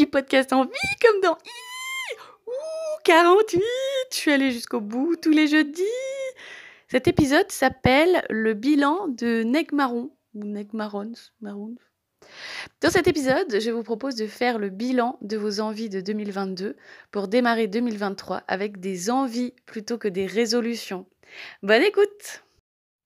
du podcast en vie comme dans I. Ouh, 48 Je suis allée jusqu'au bout tous les jeudis. Cet épisode s'appelle le bilan de Negmaron ou Negmarons, Maroon. Dans cet épisode, je vous propose de faire le bilan de vos envies de 2022 pour démarrer 2023 avec des envies plutôt que des résolutions. Bonne écoute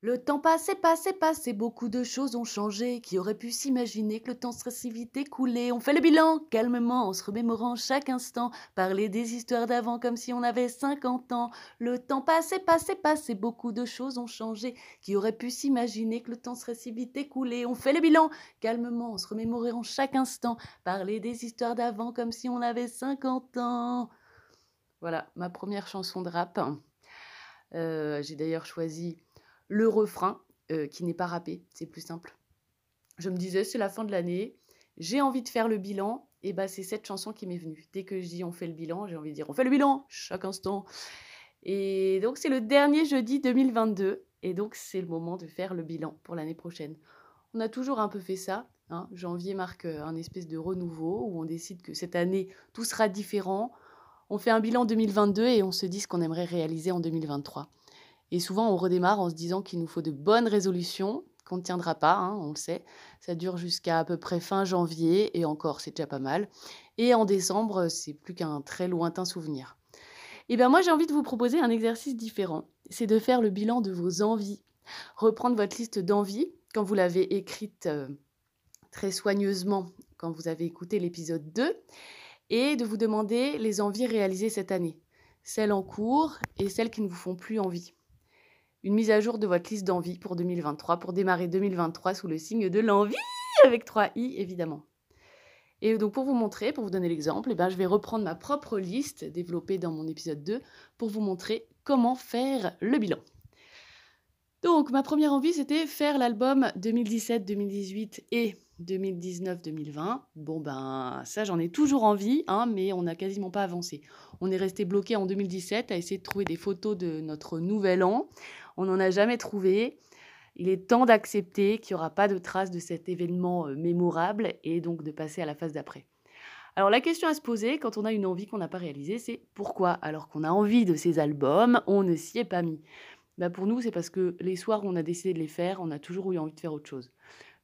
le temps passé, passé, passé, beaucoup de choses ont changé. Qui aurait pu s'imaginer que le temps serait si vite écoulé? On fait le bilan calmement, en se remémorant chaque instant. Parler des histoires d'avant comme si on avait 50 ans. Le temps passé, passé, passé, beaucoup de choses ont changé. Qui aurait pu s'imaginer que le temps serait si vite écoulé? On fait le bilan calmement, en se remémorant chaque instant. Parler des histoires d'avant comme si on avait 50 ans. Voilà, ma première chanson de rap. Euh, j'ai d'ailleurs choisi le refrain euh, qui n'est pas rappé, c'est plus simple. Je me disais, c'est la fin de l'année, j'ai envie de faire le bilan, et bah c'est cette chanson qui m'est venue. Dès que je dis on fait le bilan, j'ai envie de dire on fait le bilan chaque instant. Et donc c'est le dernier jeudi 2022, et donc c'est le moment de faire le bilan pour l'année prochaine. On a toujours un peu fait ça. Hein. Janvier marque euh, un espèce de renouveau où on décide que cette année tout sera différent. On fait un bilan 2022 et on se dit ce qu'on aimerait réaliser en 2023. Et souvent, on redémarre en se disant qu'il nous faut de bonnes résolutions qu'on ne tiendra pas, hein, on le sait. Ça dure jusqu'à à peu près fin janvier, et encore, c'est déjà pas mal. Et en décembre, c'est plus qu'un très lointain souvenir. Et eh bien moi, j'ai envie de vous proposer un exercice différent. C'est de faire le bilan de vos envies. Reprendre votre liste d'envies quand vous l'avez écrite euh, très soigneusement quand vous avez écouté l'épisode 2, et de vous demander les envies réalisées cette année, celles en cours et celles qui ne vous font plus envie une mise à jour de votre liste d'envie pour 2023, pour démarrer 2023 sous le signe de l'envie, avec 3 i évidemment. Et donc pour vous montrer, pour vous donner l'exemple, eh ben, je vais reprendre ma propre liste développée dans mon épisode 2 pour vous montrer comment faire le bilan. Donc ma première envie, c'était faire l'album 2017-2018 et 2019-2020. Bon ben ça j'en ai toujours envie, hein, mais on n'a quasiment pas avancé. On est resté bloqué en 2017 à essayer de trouver des photos de notre nouvel an. On n'en a jamais trouvé. Il est temps d'accepter qu'il n'y aura pas de traces de cet événement euh, mémorable et donc de passer à la phase d'après. Alors la question à se poser quand on a une envie qu'on n'a pas réalisée, c'est pourquoi alors qu'on a envie de ces albums, on ne s'y est pas mis? Bah Pour nous, c'est parce que les soirs où on a décidé de les faire, on a toujours eu envie de faire autre chose.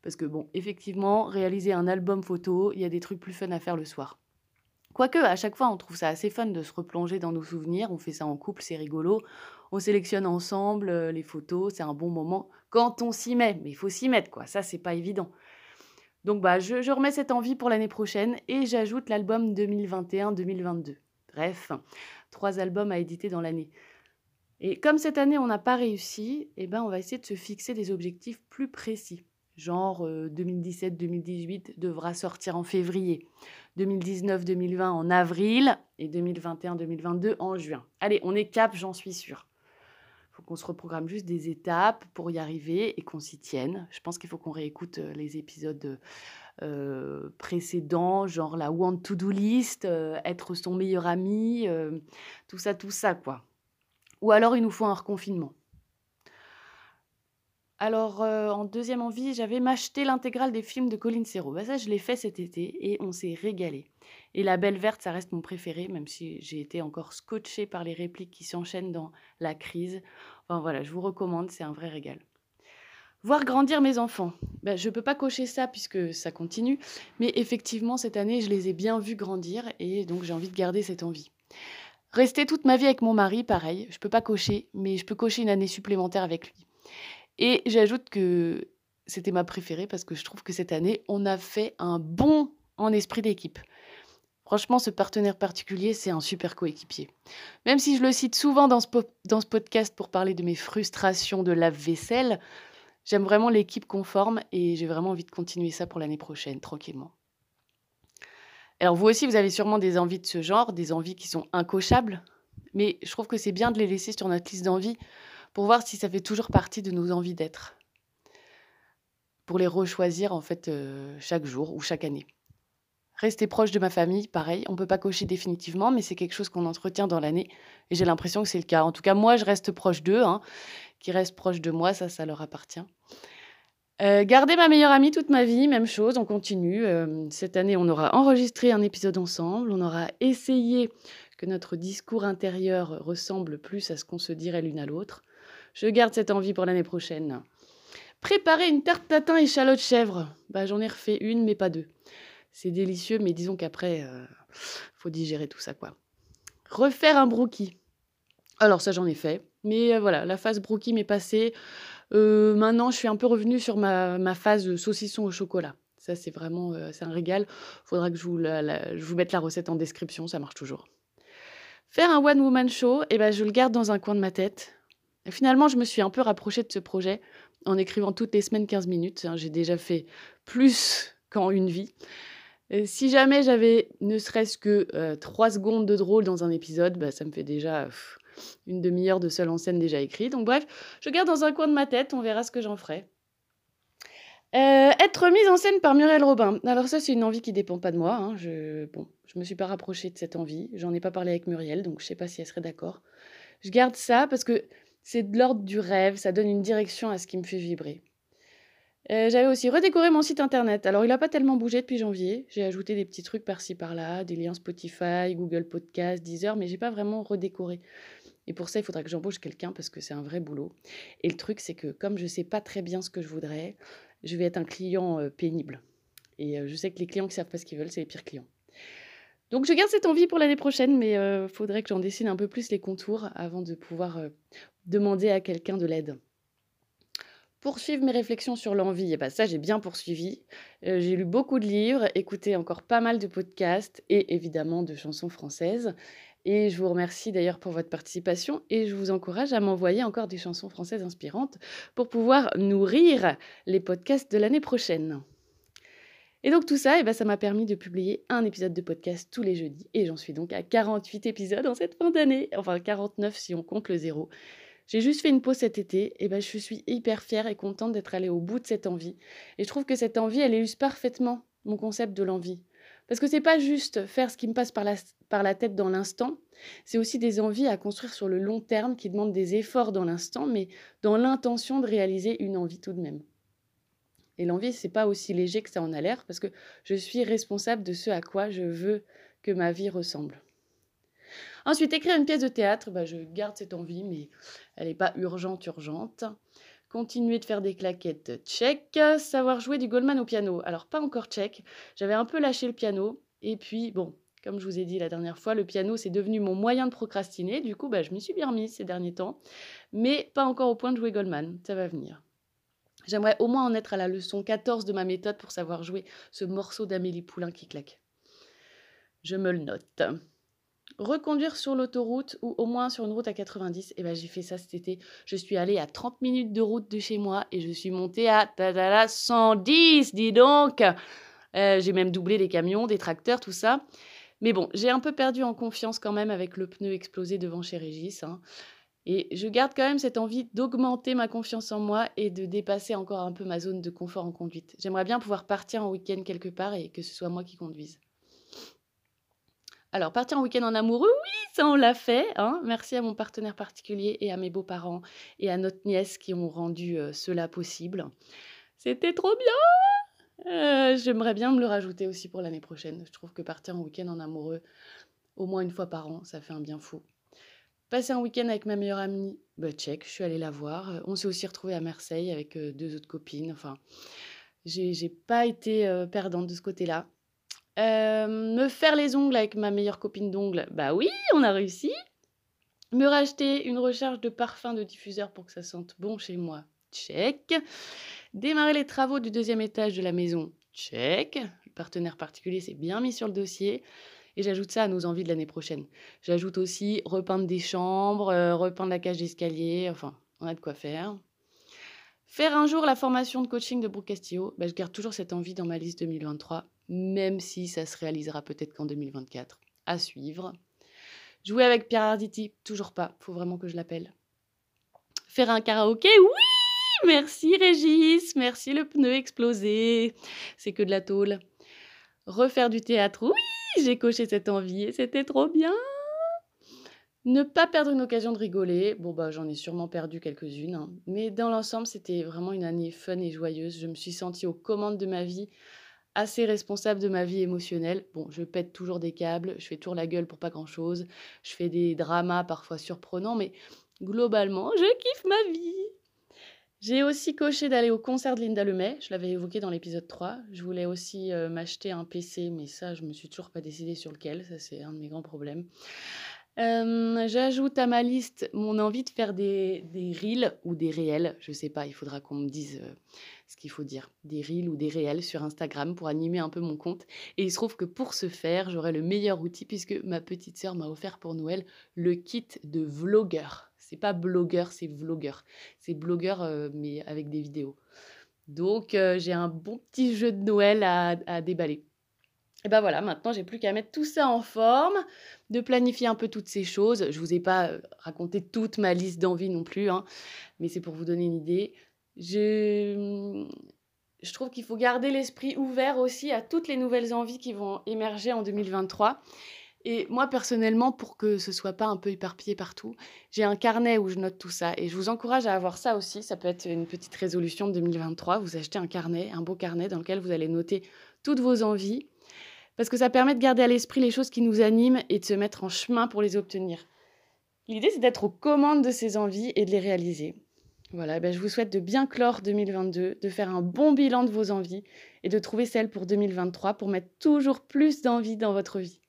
Parce que bon, effectivement, réaliser un album photo, il y a des trucs plus fun à faire le soir. Quoique, à chaque fois, on trouve ça assez fun de se replonger dans nos souvenirs. On fait ça en couple, c'est rigolo. On sélectionne ensemble euh, les photos, c'est un bon moment quand on s'y met. Mais il faut s'y mettre, quoi. Ça, c'est pas évident. Donc, bah, je, remets cette envie pour l'année prochaine et j'ajoute l'album 2021-2022. Bref, trois albums à éditer dans l'année. Et comme cette année, on n'a pas réussi, eh ben, on va essayer de se fixer des objectifs plus précis. Genre 2017-2018 euh, devra sortir en février, 2019-2020 en avril et 2021-2022 en juin. Allez, on est cap, j'en suis sûre. Qu'on se reprogramme juste des étapes pour y arriver et qu'on s'y tienne. Je pense qu'il faut qu'on réécoute euh, les épisodes euh, précédents, genre la want to do list, être son meilleur ami, tout ça, tout ça, quoi. Ou alors il nous faut un reconfinement. Alors, euh, en deuxième envie, j'avais m'acheter l'intégrale des films de Colin Serrault. Bah, ça, je l'ai fait cet été et on s'est régalé. Et La Belle Verte, ça reste mon préféré, même si j'ai été encore scotché par les répliques qui s'enchaînent dans la crise. Enfin voilà, je vous recommande, c'est un vrai régal. Voir grandir mes enfants. Bah, je ne peux pas cocher ça puisque ça continue, mais effectivement, cette année, je les ai bien vus grandir et donc j'ai envie de garder cette envie. Rester toute ma vie avec mon mari, pareil, je ne peux pas cocher, mais je peux cocher une année supplémentaire avec lui. Et j'ajoute que c'était ma préférée parce que je trouve que cette année, on a fait un bon en esprit d'équipe. Franchement, ce partenaire particulier, c'est un super coéquipier. Même si je le cite souvent dans ce, dans ce podcast pour parler de mes frustrations de lave-vaisselle, j'aime vraiment l'équipe conforme et j'ai vraiment envie de continuer ça pour l'année prochaine, tranquillement. Alors vous aussi, vous avez sûrement des envies de ce genre, des envies qui sont incochables, mais je trouve que c'est bien de les laisser sur notre liste d'envies pour voir si ça fait toujours partie de nos envies d'être. Pour les rechoisir en fait euh, chaque jour ou chaque année. Rester proche de ma famille, pareil, on ne peut pas cocher définitivement, mais c'est quelque chose qu'on entretient dans l'année. Et j'ai l'impression que c'est le cas. En tout cas, moi, je reste proche d'eux. Hein. Qui restent proches de moi, ça, ça leur appartient. Euh, garder ma meilleure amie toute ma vie, même chose, on continue. Euh, cette année, on aura enregistré un épisode ensemble, on aura essayé que notre discours intérieur ressemble plus à ce qu'on se dirait l'une à l'autre. Je garde cette envie pour l'année prochaine. Préparer une tarte tatin échalote chèvre. Bah, j'en ai refait une, mais pas deux. C'est délicieux, mais disons qu'après, euh, faut digérer tout ça, quoi. Refaire un brookie. Alors ça, j'en ai fait. Mais euh, voilà, la phase brookie m'est passée. Euh, maintenant, je suis un peu revenue sur ma, phase saucisson au chocolat. Ça, c'est vraiment c'est un régal. Faudra que je vous, je vous mette la recette en description, ça marche toujours. Faire un one-woman show, eh ben, je le garde dans un coin de ma tête. Finalement, je me suis un peu rapprochée de ce projet en écrivant toutes les semaines 15 minutes. Hein. J'ai déjà fait plus qu'en une vie si jamais j'avais ne serait-ce que euh, trois secondes de drôle dans un épisode, bah, ça me fait déjà une demi-heure de seule en scène déjà écrit. Donc bref, je garde dans un coin de ma tête, on verra ce que j'en ferai. Euh, être mise en scène par Muriel Robin. Alors ça, c'est une envie qui dépend pas de moi. Hein. Je, bon, je me suis pas rapprochée de cette envie. J'en ai pas parlé avec Muriel, donc je sais pas si elle serait d'accord. Je garde ça parce que c'est de l'ordre du rêve. Ça donne une direction à ce qui me fait vibrer. Euh, j'avais aussi redécoré mon site internet. Alors, il n'a pas tellement bougé depuis janvier. J'ai ajouté des petits trucs par-ci par-là, des liens Spotify, Google Podcast, Deezer, mais j'ai pas vraiment redécoré. Et pour ça, il faudra que j'embauche quelqu'un parce que c'est un vrai boulot. Et le truc, c'est que comme je sais pas très bien ce que je voudrais, je vais être un client euh, pénible. Et euh, je sais que les clients qui savent pas ce qu'ils veulent, c'est les pires clients. Donc je garde cette envie pour l'année prochaine, mais il faudrait que j'en dessine un peu plus les contours avant de pouvoir demander à quelqu'un de l'aide. Poursuivre mes réflexions sur l'envie, et eh ben ça j'ai bien poursuivi. Euh, j'ai lu beaucoup de livres, écouté encore pas mal de podcasts et évidemment de chansons françaises. Et je vous remercie d'ailleurs pour votre participation et je vous encourage à m'envoyer encore des chansons françaises inspirantes pour pouvoir nourrir les podcasts de l'année prochaine. Et donc tout ça, eh ben, ça m'a permis de publier un épisode de podcast tous les jeudis et j'en suis donc à 48 épisodes en cette fin d'année, enfin 49 si on compte le zéro. J'ai juste fait une pause cet été, et ben je suis hyper fière et contente d'être allée au bout de cette envie. Et je trouve que cette envie, elle illustre parfaitement mon concept de l'envie. Parce que c'est pas juste faire ce qui me passe par la, par la tête dans l'instant, c'est aussi des envies à construire sur le long terme qui demandent des efforts dans l'instant, mais dans l'intention de réaliser une envie tout de même. Et l'envie, c'est pas aussi léger que ça en a l'air, parce que je suis responsable de ce à quoi je veux que ma vie ressemble. Ensuite, écrire une pièce de théâtre, bah, je garde cette envie, mais elle n'est pas urgente, urgente. Continuer de faire des claquettes, check. Savoir jouer du Goldman au piano, alors pas encore check. J'avais un peu lâché le piano, et puis bon, comme je vous ai dit la dernière fois, le piano c'est devenu mon moyen de procrastiner. Du coup, bah, je m'y suis bien remise ces derniers temps, mais pas encore au point de jouer Goldman. Ça va venir. J'aimerais au moins en être à la leçon 14 de ma méthode pour savoir jouer ce morceau d'Amélie Poulain qui claque. Je me le note reconduire sur l'autoroute ou au moins sur une route à 90. Et ben j'ai fait ça cet été. Je suis allée à 30 minutes de route de chez moi et je suis montée à 110, dis donc. Euh, j'ai même doublé les camions, des tracteurs, tout ça. Mais bon, j'ai un peu perdu en confiance quand même avec le pneu explosé devant chez Régis. Hein. Et je garde quand même cette envie d'augmenter ma confiance en moi et de dépasser encore un peu ma zone de confort en conduite. J'aimerais bien pouvoir partir en week-end quelque part et que ce soit moi qui conduise. Alors, partir en week-end en amoureux, oui, ça on l'a fait. Hein. Merci à mon partenaire particulier et à mes beaux-parents et à notre nièce qui ont rendu euh, cela possible. C'était trop bien euh, J'aimerais bien me le rajouter aussi pour l'année prochaine. Je trouve que partir en week-end en amoureux, au moins une fois par an, ça fait un bien fou. Passer un week-end avec ma meilleure amie, bah check, je suis allée la voir. On s'est aussi retrouvés à Marseille avec euh, deux autres copines. Enfin, j'ai pas été perdante de ce côté-là. Euh, me faire les ongles avec ma meilleure copine d'ongles, bah oui, on a réussi. Me racheter une recharge de parfum de diffuseur pour que ça sente bon chez moi, check. Démarrer les travaux du deuxième étage de la maison, check. Le partenaire particulier s'est bien mis sur le dossier. Et j'ajoute ça à nos envies de l'année prochaine. J'ajoute aussi repeindre des chambres, euh, repeindre la cage d'escalier, enfin, on a de quoi faire. Faire un jour la formation de coaching de Brooke Castillo, bah, je garde toujours cette envie dans ma liste 2023, même si ça se réalisera peut-être qu'en 2024. À suivre. Jouer avec Pierre Arditi, toujours pas, faut vraiment que je l'appelle. Faire un karaoké, oui Merci Régis, merci le pneu explosé, c'est que de la tôle. Refaire du théâtre, oui J'ai coché cette envie et c'était trop bien ne pas perdre une occasion de rigoler. Bon, bah, j'en ai sûrement perdu quelques-unes. Hein. Mais dans l'ensemble, c'était vraiment une année fun et joyeuse. Je me suis sentie aux commandes de ma vie, assez responsable de ma vie émotionnelle. Bon, je pète toujours des câbles, je fais toujours la gueule pour pas grand-chose. Je fais des dramas parfois surprenants, mais globalement, je kiffe ma vie. J'ai aussi coché d'aller au concert de Linda Lemay, je l'avais évoqué dans l'épisode 3. Je voulais aussi euh, m'acheter un PC, mais ça, je me suis toujours pas décidée sur lequel, ça c'est un de mes grands problèmes. J'ajoute à ma liste mon envie de faire des, des reels ou des réels. Je sais pas, il faudra qu'on me dise ce qu'il faut dire. Des reels ou des réels sur Instagram pour animer un peu mon compte. Et il se trouve que pour ce faire, j'aurai le meilleur outil puisque ma petite sœur m'a offert pour Noël le kit de vlogueur. C'est pas blogueur, c'est vlogueur. C'est blogueur mais avec des vidéos. Donc j'ai un bon petit jeu de Noël à, déballer. Et ben voilà, maintenant j'ai plus qu'à mettre tout ça en forme, de planifier un peu toutes ces choses. Je vous ai pas euh, raconté toute ma liste d'envies non plus, hein, mais c'est pour vous donner une idée. Je, je trouve qu'il faut garder l'esprit ouvert aussi à toutes les nouvelles envies qui vont émerger en 2023. Et moi, personnellement, pour que ce soit pas un peu éparpillé partout, j'ai un carnet où je note tout ça. Et je vous encourage à avoir ça aussi. Ça peut être une petite résolution de 2023. Vous achetez un carnet, un beau carnet dans lequel vous allez noter toutes vos envies, parce que ça permet de garder à l'esprit les choses qui nous animent et de se mettre en chemin pour les obtenir. L'idée, c'est d'être aux commandes de ces envies et de les réaliser. Voilà, ben je vous souhaite de bien clore 2022, de faire un bon bilan de vos envies et de trouver celles pour 2023 pour mettre toujours plus d'envie dans votre vie.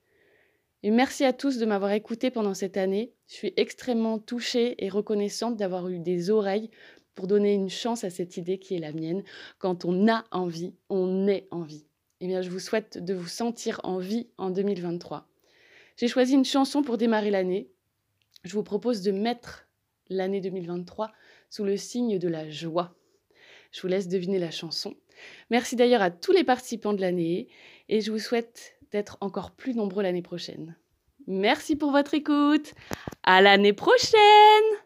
Et merci à tous de m'avoir écouté pendant cette année. Je suis extrêmement touchée et reconnaissante d'avoir eu des oreilles pour donner une chance à cette idée qui est la mienne. Quand on a envie, on est envie eh bien, je vous souhaite de vous sentir en vie en 2023. J'ai choisi une chanson pour démarrer l'année. Je vous propose de mettre l'année 2023 sous le signe de la joie. Je vous laisse deviner la chanson. Merci d'ailleurs à tous les participants de l'année et je vous souhaite d'être encore plus nombreux l'année prochaine. Merci pour votre écoute. À l'année prochaine!